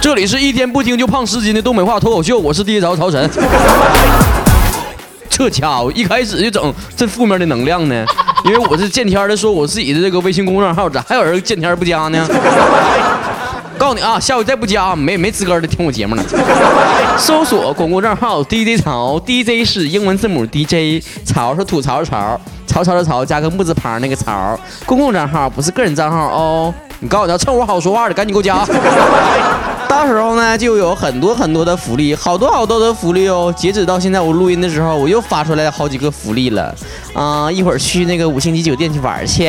这里是一天不听就胖十斤的东北话脱口秀，我是第一潮曹晨。这家伙一开始就整这负面的能量呢，因为我是见天的说我自己的这个微信公众号，咋还有人见天不加呢？告诉你啊，下回再不加，没没资格的听我节目了。搜索公共账号 DJ 潮，DJ 是英文字母 DJ，潮是吐槽的潮，潮潮的潮加个木字旁那个潮。公共账号不是个人账号哦。你告诉他趁我好说话的，赶紧给我加。到时候呢，就有很多很多的福利，好多好多的福利哦。截止到现在，我录音的时候，我又发出来好几个福利了。啊，一会儿去那个五星级酒店去玩去，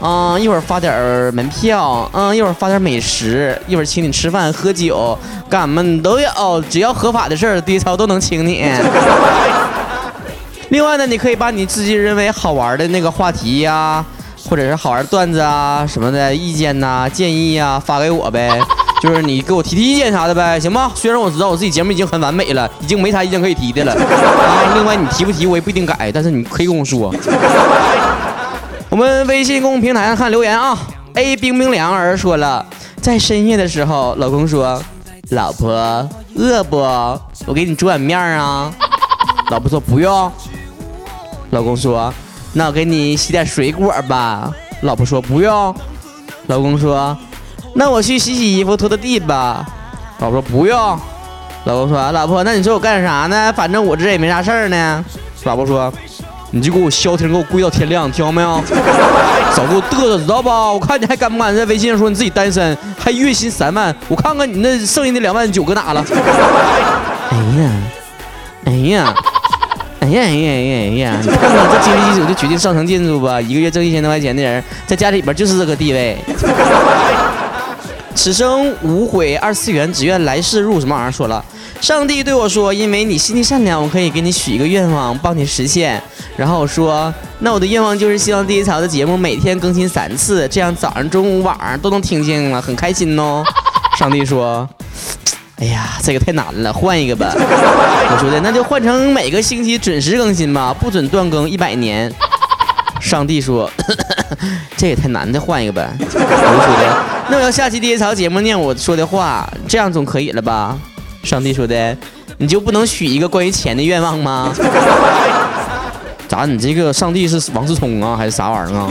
啊，一会儿发点门票，嗯，一会儿发点美食，一会儿请你吃饭喝酒，干嘛都有，只要合法的事儿，低操都能请你。另外呢，你可以把你自己认为好玩的那个话题呀，或者是好玩段子啊什么的意见呐、建议啊发给我呗。就是你给我提提意见啥的呗，行吗？虽然我知道我自己节目已经很完美了，已经没啥意见可以提的了 啊。另外你提不提我也不一定改，但是你可以跟我说。我们微信公众平台上看留言啊。A 冰冰凉儿说了，在深夜的时候，老公说：“老婆饿不？我给你煮碗面啊。”老婆说：“不用。”老公说：“那我给你洗点水果吧。”老婆说：“不用。”老公说。那我去洗洗衣服，拖拖地吧。老婆说不用。老公说：“老婆，那你说我干啥呢？反正我这也没啥事儿呢。”老婆说：“你就给我消停，给我跪到天亮，听到没有？少给我嘚瑟，知道吧？我看你还敢不敢在微信上说你自己单身，还月薪三万？我看看你那剩下的两万九搁哪了？”哎呀，哎呀，哎呀，哎呀，哎呀！你看看这经济基础就决定上层建筑吧？一个月挣一千多块钱的人，在家里边就是这个地位。此生无悔，二次元只愿来世入什么玩意儿？说了，上帝对我说：“因为你心地善良，我可以给你许一个愿望，帮你实现。”然后我说：“那我的愿望就是希望第一潮的节目每天更新三次，这样早上、中午、晚上都能听见了，很开心哦。”上帝说：“哎呀，这个太难了，换一个吧。”我说的那就换成每个星期准时更新吧，不准断更一百年。上帝说：“ 这也太难的，换一个呗。”我就说的。那我要下期第一潮节目念我说的话，这样总可以了吧？上帝说的，你就不能许一个关于钱的愿望吗？咋？你这个上帝是王思聪啊，还是啥玩意儿啊？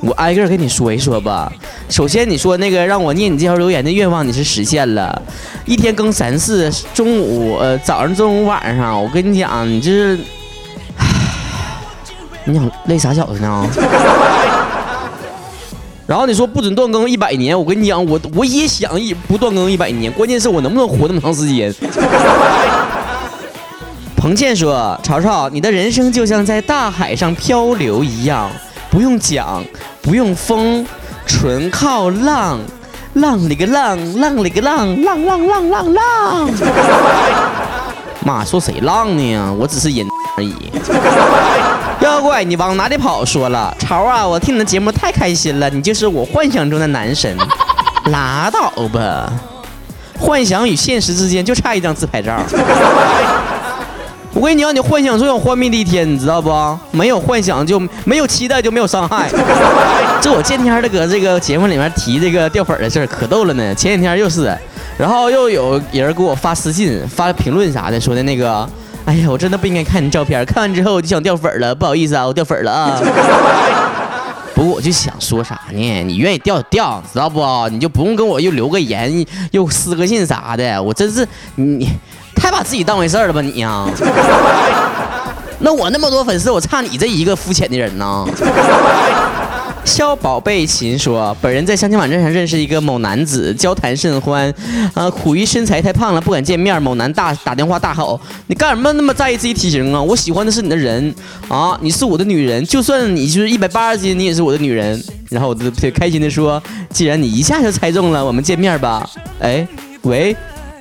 我挨个跟你说一说吧。首先你说那个让我念你这条留言的愿望，你是实现了，一天更三次，中午、呃早上、中午、晚上。我跟你讲，你这是，你想累傻小子呢？然后你说不准断更一百年，我跟你讲，我我也想一不断更一百年，关键是我能不能活那么长时间？彭倩说：“曹操，你的人生就像在大海上漂流一样，不用桨，不用风，纯靠浪，浪里个浪，浪里个浪，浪浪浪浪浪。妈，说谁浪呢？我只是人而已。”妖怪，你往哪里跑？说了，潮啊，我听你的节目太开心了，你就是我幻想中的男神。拉倒吧，幻想与现实之间就差一张自拍照。我跟你讲，你幻想总有幻灭的一天，你知道不？没有幻想就没有期待，就没有伤害。这我见天的搁这个节目里面提这个掉粉的事儿，可逗了呢。前几天又是，然后又有人给我发私信、发评论啥的，说的那个。哎呀，我真的不应该看你照片，看完之后我就想掉粉了，不好意思啊，我掉粉了啊。不过我就想说啥呢？你愿意掉就掉，知道不？你就不用跟我又留个言，又私个信啥的。我真是你太把自己当回事了吧你呀？那我那么多粉丝，我差你这一个肤浅的人呢？肖宝贝琴说：“本人在相亲网站上认识一个某男子，交谈甚欢，啊，苦于身材太胖了，不敢见面。某男大打电话大吼：‘你干什么那么在意自己体型啊？我喜欢的是你的人啊，你是我的女人，就算你就是一百八十斤，你也是我的女人。’然后我就特开心的说：‘既然你一下就猜中了，我们见面吧。’哎，喂。”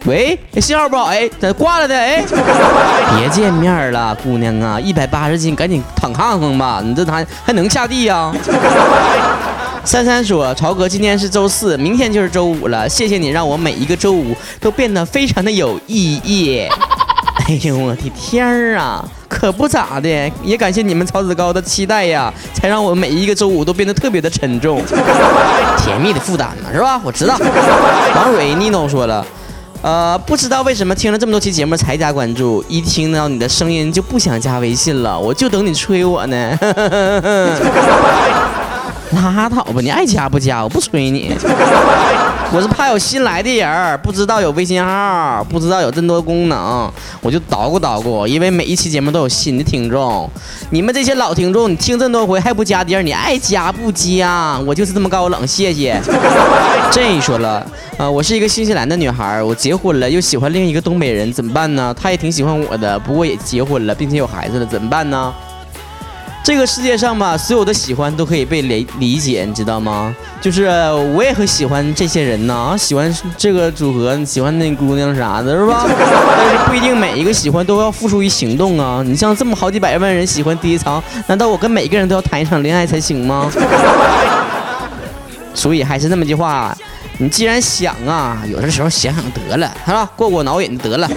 喂，信号不好，哎，咋挂了的？哎，别见面了，姑娘啊，一百八十斤，赶紧躺炕上吧，你这还还能下地呀？珊珊说：“曹哥，今天是周四，明天就是周五了，谢谢你让我每一个周五都变得非常的有意义。”哎呦我的天儿啊！可不咋的，也感谢你们曹子高的期待呀，才让我每一个周五都变得特别的沉重。甜蜜的负担嘛，是吧？我知道。王蕊妮诺说了，呃，不知道为什么听了这么多期节目才加关注，一听到你的声音就不想加微信了，我就等你催我呢。拉倒吧，你爱加不加，我不催你。我是怕有新来的人不知道有微信号，不知道有这么多功能，我就捣鼓捣鼓。因为每一期节目都有新的听众，你们这些老听众，你听这么多回还不加点儿你爱加不加？我就是这么高冷，谢谢。这说了，呃，我是一个新西兰的女孩，我结婚了，又喜欢另一个东北人，怎么办呢？他也挺喜欢我的，不过也结婚了，并且有孩子了，怎么办呢？这个世界上吧，所有的喜欢都可以被理理解，你知道吗？就是我也很喜欢这些人呢，喜欢这个组合，喜欢那姑娘啥的，是吧？但是不一定每一个喜欢都要付诸于行动啊。你像这么好几百万人喜欢第一场，难道我跟每个人都要谈一场恋爱才行吗？所以还是那么句话。你既然想啊，有的时候想想得了，是吧？过过脑瘾得了。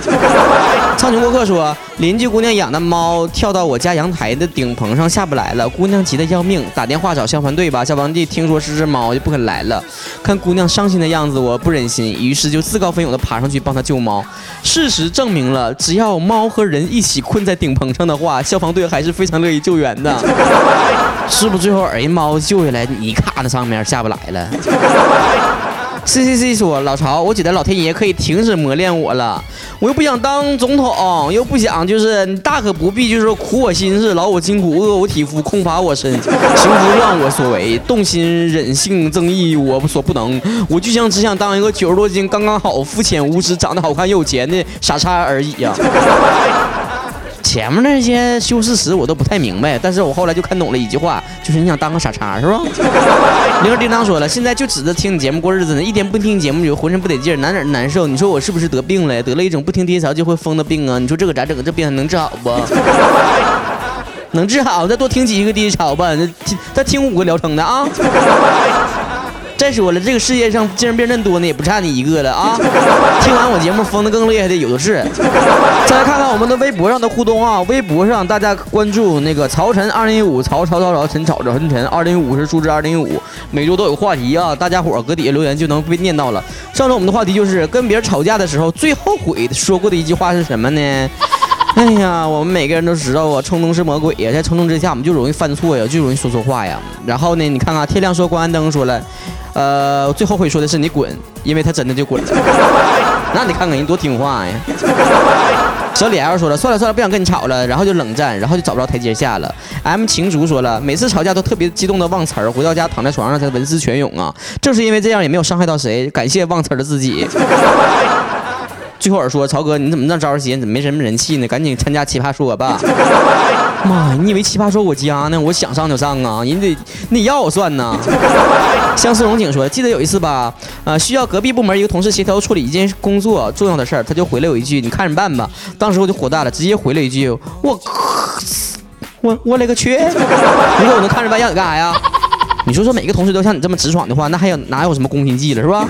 苍穹过客说，邻居姑娘养的猫跳到我家阳台的顶棚上下不来了，姑娘急得要命，打电话找消防队吧。消防队听说是只猫，就不肯来了。看姑娘伤心的样子，我不忍心，于是就自告奋勇地爬上去帮她救猫。事实证明了，只要猫和人一起困在顶棚上的话，消防队还是非常乐意救援的。是不是最后人猫救下来，你卡在上面下不来了？C C C 说：“老曹，我觉得老天爷可以停止磨练我了，我又不想当总统，又不想就是你大可不必就是苦我心事，劳我筋骨，饿我体肤，空乏我身，行拂乱我所为，动心忍性正义我所不能，我就像只想当一个九十多斤刚刚好、肤浅无知、长得好看又有钱的傻叉而已呀。”前面那些修饰词我都不太明白，但是我后来就看懂了一句话，就是你想当个傻叉是吧？铃儿叮当说了，现在就指着听你节目过日子呢，一天不听节目就浑身不得劲儿，哪哪难受？你说我是不是得病了？得了一种不听低潮就会疯的病啊？你说这个咋整？这病还能治好不？能治好，再多听几个低潮吧，再再听五个疗程的啊。再说了，这个世界上精神病人多呢，也不差你一个了啊！听完我节目疯的更厉害的有的是。再来看看我们的微博上的互动啊，微博上大家关注那个曹晨二零一五，曹曹曹曹陈曹陈陈二零一五是数字二零一五，每周都有话题啊，大家伙搁底下留言就能被念到了。上周我们的话题就是跟别人吵架的时候最后悔说过的一句话是什么呢？哎呀，我们每个人都知道啊，冲动是魔鬼呀，在冲动之下我们就容易犯错呀，就容易说错话呀。然后呢，你看看天亮说关完灯说了。呃，最后悔说的是你滚，因为他真的就滚了。那你看看人多听话呀。小李 L 说了，算了算了，不想跟你吵了，然后就冷战，然后就找不着台阶下了。M 情竹说了，每次吵架都特别激动的忘词儿，回到家躺在床上才文思泉涌啊。正是因为这样，也没有伤害到谁，感谢忘词儿的自己。最后说，曹哥，你怎么那着急？怎么没什么人气呢？赶紧参加奇葩说吧。妈呀，你以为奇葩说我家呢？我想上就上啊，人得你要我算呢。相思荣景说，记得有一次吧，呃，需要隔壁部门一个同事协调处理一件工作重要的事儿，他就回了我一句，你看着办吧。当时我就火大了，直接回了一句，我，我我勒个去！如果我能看着办，让你干啥呀？你说说，每个同事都像你这么直爽的话，那还有哪有什么宫心计了，是吧？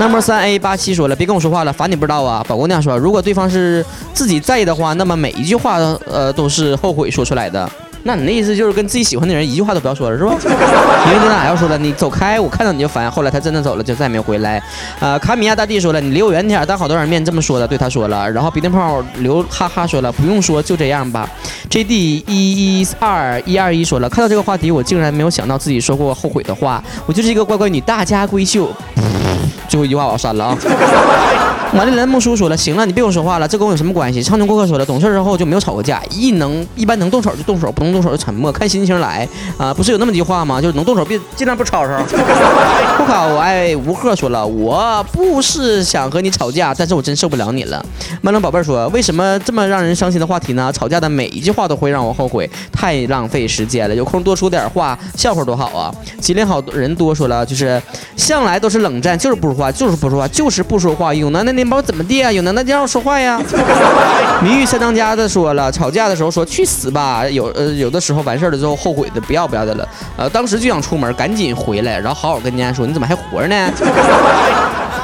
那么三 A 八七说了，别跟我说话了，烦你不知道啊。宝姑娘说，如果对方是自己在意的话，那么每一句话呃都是后悔说出来的。那你的意思就是跟自己喜欢的人一句话都不要说了，是吧？因为你哪要说了，你走开，我看到你就烦。后来他真的走了，就再也没回来。呃，卡米亚大帝说了，你离我远点，当好多人面这么说的，对他说了。然后鼻涕泡刘哈哈说了，不用说，就这样吧。J D 一一二一二一说了，看到这个话题，我竟然没有想到自己说过后悔的话。我就是一个乖乖女，大家闺秀。最后一句话我要删了啊。玛丽莲梦叔说了，行了，你别跟我说话了，这跟我有什么关系？畅通过客说了，懂事之后就没有吵过架，一能一般能动手就动手，不能动手就沉默，看心情来啊。不是有那么句话吗？就是能动手别尽量不吵吵。不卡我爱吴鹤说了，我不是想和你吵架，但是我真受不了你了。曼龙宝贝说，为什么这么让人伤心的话题呢？吵架的每一句话都会让我后悔，太浪费时间了。有空多说点话，笑话多好啊。吉林好人多说了，就是向来都是冷战，就是不话，就是不说话，就是不说话。有能耐你把我怎么地啊？有能耐就让我说话呀。谜语三当家的说了，吵架的时候说去死吧。有呃有的时候完事儿了之后后悔的不要不要的了。呃，当时就想出门，赶紧回来，然后好好跟人家说你怎么还活着呢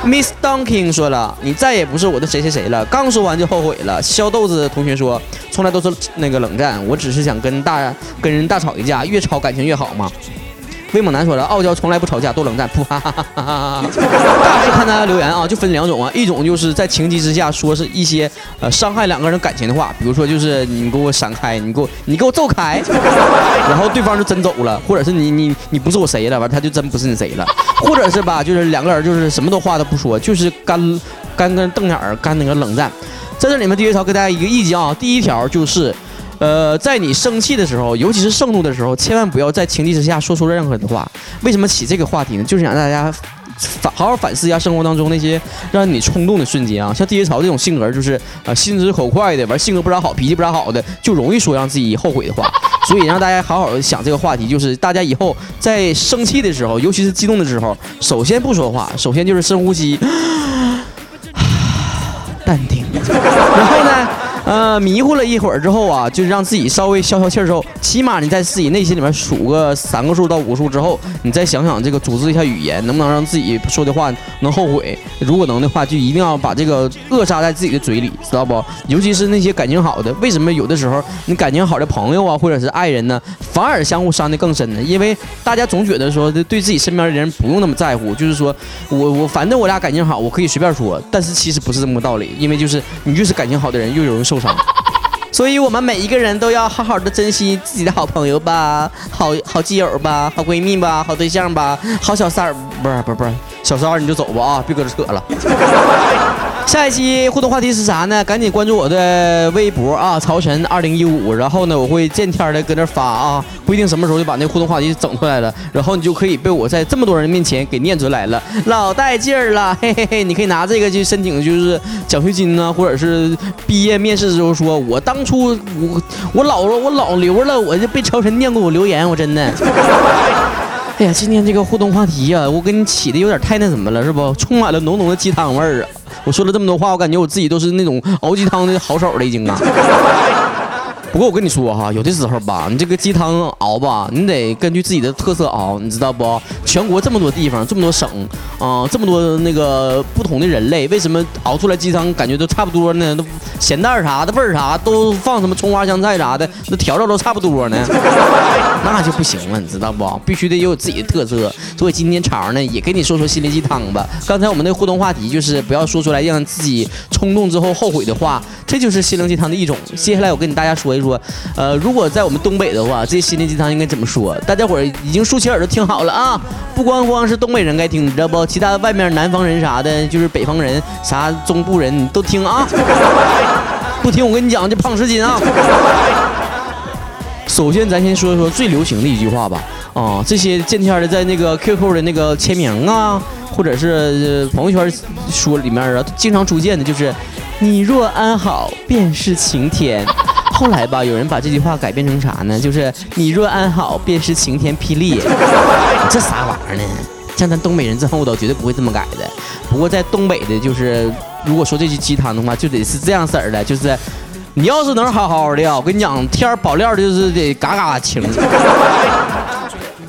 ？Miss Dunking 说了，你再也不是我的谁谁谁了。刚说完就后悔了。削豆子同学说，从来都是那个冷战，我只是想跟大跟人大吵一架，越吵感情越好嘛。威猛男说了，傲娇从来不吵架，都冷战。噗哈哈哈哈！大 致看大家留言啊，就分两种啊，一种就是在情急之下说是一些呃伤害两个人感情的话，比如说就是你给我闪开，你给我你给我走开，然后对方就真走了，或者是你你你不是我谁了，完他就真不是你谁了，或者是吧，就是两个人就是什么都话都不说，就是干干跟瞪眼儿干那个冷战。在这里面，第一条给大家一个意见啊，第一条就是。呃，在你生气的时候，尤其是盛怒的时候，千万不要在情急之下说出任何的话。为什么起这个话题呢？就是想让大家反好好反思一下生活当中那些让你冲动的瞬间啊。像地槽这种性格，就是呃心直口快的，完性格不咋好，脾气不咋好的，就容易说让自己后悔的话。所以让大家好好的想这个话题，就是大家以后在生气的时候，尤其是激动的时候，首先不说话，首先就是深呼吸，淡定？呃，迷糊了一会儿之后啊，就让自己稍微消消气儿之后，起码你在自己内心里面数个三个数到五个数之后，你再想想这个组织一下语言，能不能让自己说的话能后悔？如果能的话，就一定要把这个扼杀在自己的嘴里，知道不？尤其是那些感情好的，为什么有的时候你感情好的朋友啊，或者是爱人呢，反而相互伤的更深呢？因为大家总觉得说对自己身边的人不用那么在乎，就是说我我反正我俩感情好，我可以随便说，但是其实不是这么个道理，因为就是你越是感情好的人，越容易受。受伤，所以我们每一个人都要好好的珍惜自己的好朋友吧，好好基友吧，好闺蜜吧，好对象吧，好小三儿，不是不是不是，小三儿你就走吧啊，别搁这扯了。下一期互动话题是啥呢？赶紧关注我的微博啊，曹晨二零一五。然后呢，我会见天的搁那发啊，不一定什么时候就把那互动话题整出来了。然后你就可以被我在这么多人面前给念出来了，老带劲儿了，嘿嘿嘿！你可以拿这个去申请，就是奖学金呢，或者是毕业面试的时候说，我当初我我老了，我老留了，我就被曹晨念过我留言，我真的。哎呀，今天这个互动话题呀，我给你起的有点太那什么了，是不？充满了浓浓的鸡汤味儿啊！我说了这么多话，我感觉我自己都是那种熬鸡汤的好手了，已经啊。不过我跟你说哈，有的时候吧，你这个鸡汤熬吧，你得根据自己的特色熬，你知道不？全国这么多地方，这么多省啊，这么多那个不同的人类，为什么熬出来鸡汤感觉都差不多呢？都咸淡啥的味儿啥都放什么葱花香菜啥的，那调料都差不多呢，那就不行了，你知道不？必须得有自己的特色。所以今天潮呢，也给你说说心灵鸡汤吧。刚才我们那互动话题就是不要说出来让自己冲动之后后悔的话，这就是心灵鸡汤的一种。接下来我跟你大家说一说。说，呃，如果在我们东北的话，这心灵鸡汤应该怎么说？大家伙儿已经竖起耳朵听好了啊！不光光是东北人该听，你知道不？其他外面南方人啥的，就是北方人、啥中部人，你都听啊！不听我跟你讲，就胖十斤啊！首先，咱先说一说最流行的一句话吧。啊，这些见天的在那个 QQ 的那个签名啊，或者是朋友圈说里面啊，经常出现的就是“你若安好，便是晴天”。后来吧，有人把这句话改变成啥呢？就是你若安好，便是晴天霹雳。这啥玩意儿呢？像咱东北人这厚道，绝对不会这么改的。不过在东北的，就是如果说这句鸡汤的话，就得是这样式儿的，就是你要是能好好的，我跟你讲，天保料就是得嘎嘎晴。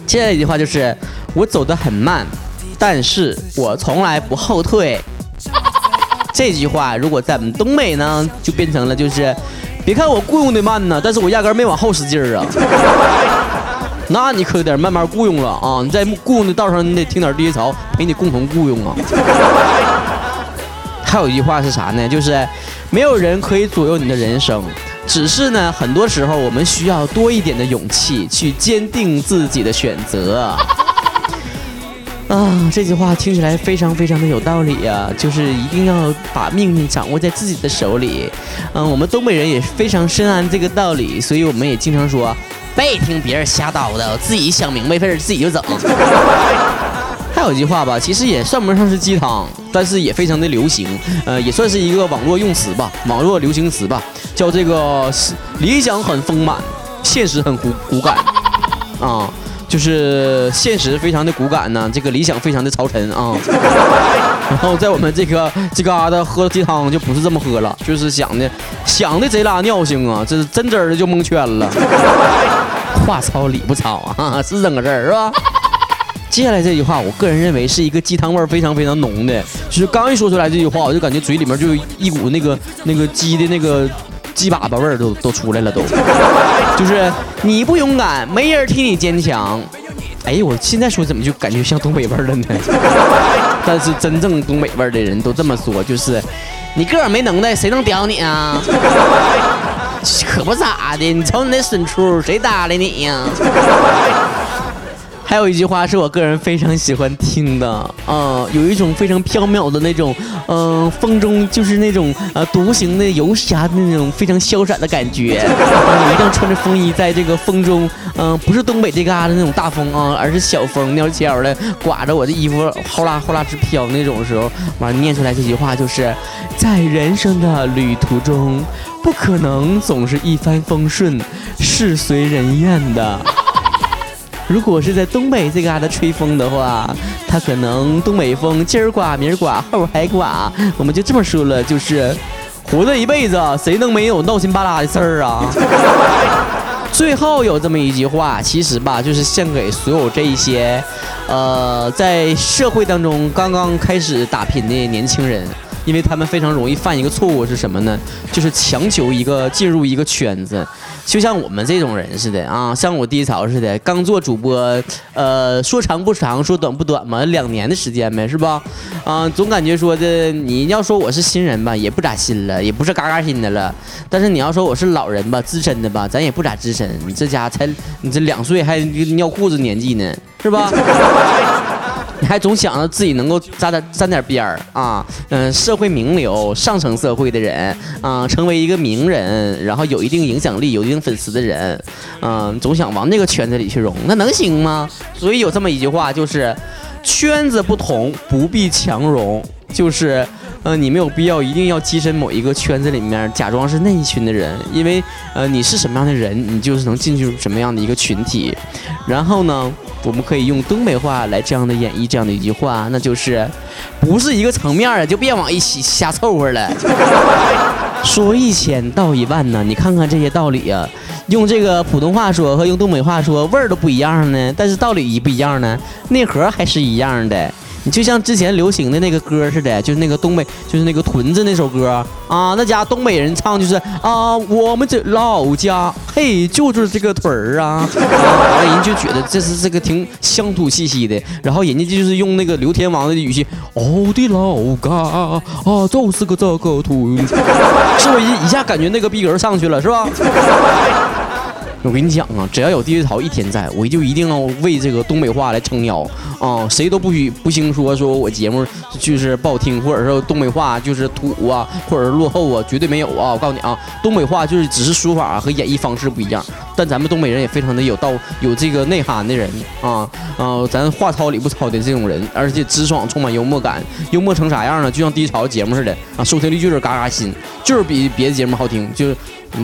接下来一句话就是我走得很慢，但是我从来不后退。这句话如果在我们东北呢，就变成了就是。别看我雇佣的慢呢，但是我压根没往后使劲儿啊。那你可得慢慢雇佣了啊！你在雇佣的道上，你得听点低潮，陪你共同雇佣啊。还有一句话是啥呢？就是没有人可以左右你的人生，只是呢，很多时候我们需要多一点的勇气去坚定自己的选择。啊，这句话听起来非常非常的有道理呀，就是一定要把命运掌握在自己的手里。嗯，我们东北人也非常深谙这个道理，所以我们也经常说，别听别人瞎叨叨，自己想明白事儿自己就整。还有一句话吧，其实也算不上是鸡汤，但是也非常的流行，呃，也算是一个网络用词吧，网络流行词吧，叫这个理想很丰满，现实很骨骨感啊。就是现实非常的骨感呢，这个理想非常的超沉啊。然后在我们这个这嘎达喝鸡汤就不是这么喝了，就是想的想的贼拉尿性啊，这是真真的就蒙圈了。话糙理不糙啊，是这么个事儿是吧？接下来这句话，我个人认为是一个鸡汤味非常非常浓的，就是刚一说出来这句话，我就感觉嘴里面就一股那个那个鸡的那个鸡粑粑味儿都都出来了都，就是你不勇敢，没人替你坚强。哎，我现在说怎么就感觉像东北味儿了呢？但是真正东北味儿的人都这么说，就是你个儿没能耐，谁能屌你啊？可不咋的，你瞅你那损出，谁搭理你呀？还有一句话是我个人非常喜欢听的，啊，有一种非常飘渺的那种，嗯，风中就是那种呃独行的游侠的那种非常潇洒的感觉。我 一定要穿着风衣，在这个风中，嗯，不是东北这嘎达那种大风啊，而是小风，鸟悄的刮着我的衣服，呼啦呼啦直飘那种时候，完念出来这句话就是在人生的旅途中，不可能总是一帆风顺、事随人愿的。如果是在东北这嘎达吹风的话，它可能东北风今儿刮明儿刮后还刮。我们就这么说了，就是活这一辈子，谁能没有闹心巴拉的事儿啊？最后有这么一句话，其实吧，就是献给所有这一些，呃，在社会当中刚刚开始打拼的年轻人。因为他们非常容易犯一个错误是什么呢？就是强求一个进入一个圈子，就像我们这种人似的啊，像我低潮似的，刚做主播，呃，说长不长，说短不短嘛，两年的时间呗，是吧？啊，总感觉说的你要说我是新人吧，也不咋新了，也不是嘎嘎新的了。但是你要说我是老人吧，资深的吧，咱也不咋资深。你这家才你这两岁还尿裤子年纪呢，是吧？你还总想着自己能够沾点沾点边儿啊，嗯，社会名流、上层社会的人啊，成为一个名人，然后有一定影响力、有一定粉丝的人，嗯，总想往那个圈子里去融，那能行吗？所以有这么一句话，就是圈子不同，不必强融，就是，嗯，你没有必要一定要跻身某一个圈子里面，假装是那一群的人，因为，呃，你是什么样的人，你就是能进去什么样的一个群体，然后呢？我们可以用东北话来这样的演绎这样的一句话，那就是不是一个层面的，就别往一起瞎凑合了。说一千道一万呢，你看看这些道理啊，用这个普通话说和用东北话说味儿都不一样呢，但是道理一不一样呢，内核还是一样的。就像之前流行的那个歌似的，就是那个东北，就是那个屯子那首歌啊，那家东北人唱就是啊，我们这老家嘿，就是这个屯儿啊，完了人就觉得这是这个挺乡土气息的，然后人家就是用那个刘天王的语气，我的老家啊，就是个这个屯，是不是一一下感觉那个逼格上去了，是吧？我跟你讲啊，只要有地头一天在，我就一定要为这个东北话来撑腰啊！谁都不许不兴说说我节目就是不好听，或者说东北话就是土啊，或者是落后啊，绝对没有啊！我告诉你啊，东北话就是只是说法和演绎方式不一样，但咱们东北人也非常的有道有这个内涵的人啊啊！咱话糙理不糙的这种人，而且直爽，充满幽默感，幽默成啥样呢？就像低潮节目似的啊，收听率就是嘎嘎新，就是比别的节目好听，就是。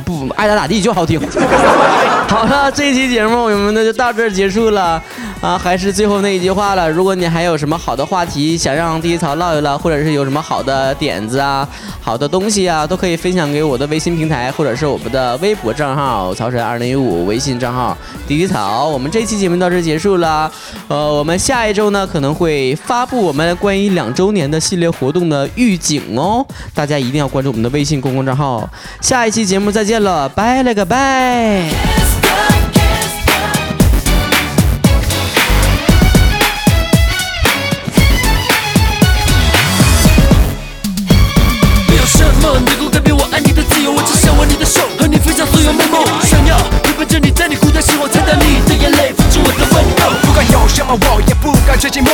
不爱咋咋地就好听。好了，这期节目我们那就到这儿结束了啊！还是最后那一句话了，如果你还有什么好的话题想让第一草唠一唠，或者是有什么好的点子啊、好的东西啊，都可以分享给我的微信平台，或者是我们的微博账号“曹晨二零一五”微信账号“迪迪草”。我们这期节目到这结束了，呃，我们下一周呢可能会发布我们关于两周年的系列活动的预警哦，大家一定要关注我们的微信公共账号。下一期节目再见了，拜了个拜。我也不敢追寂寞，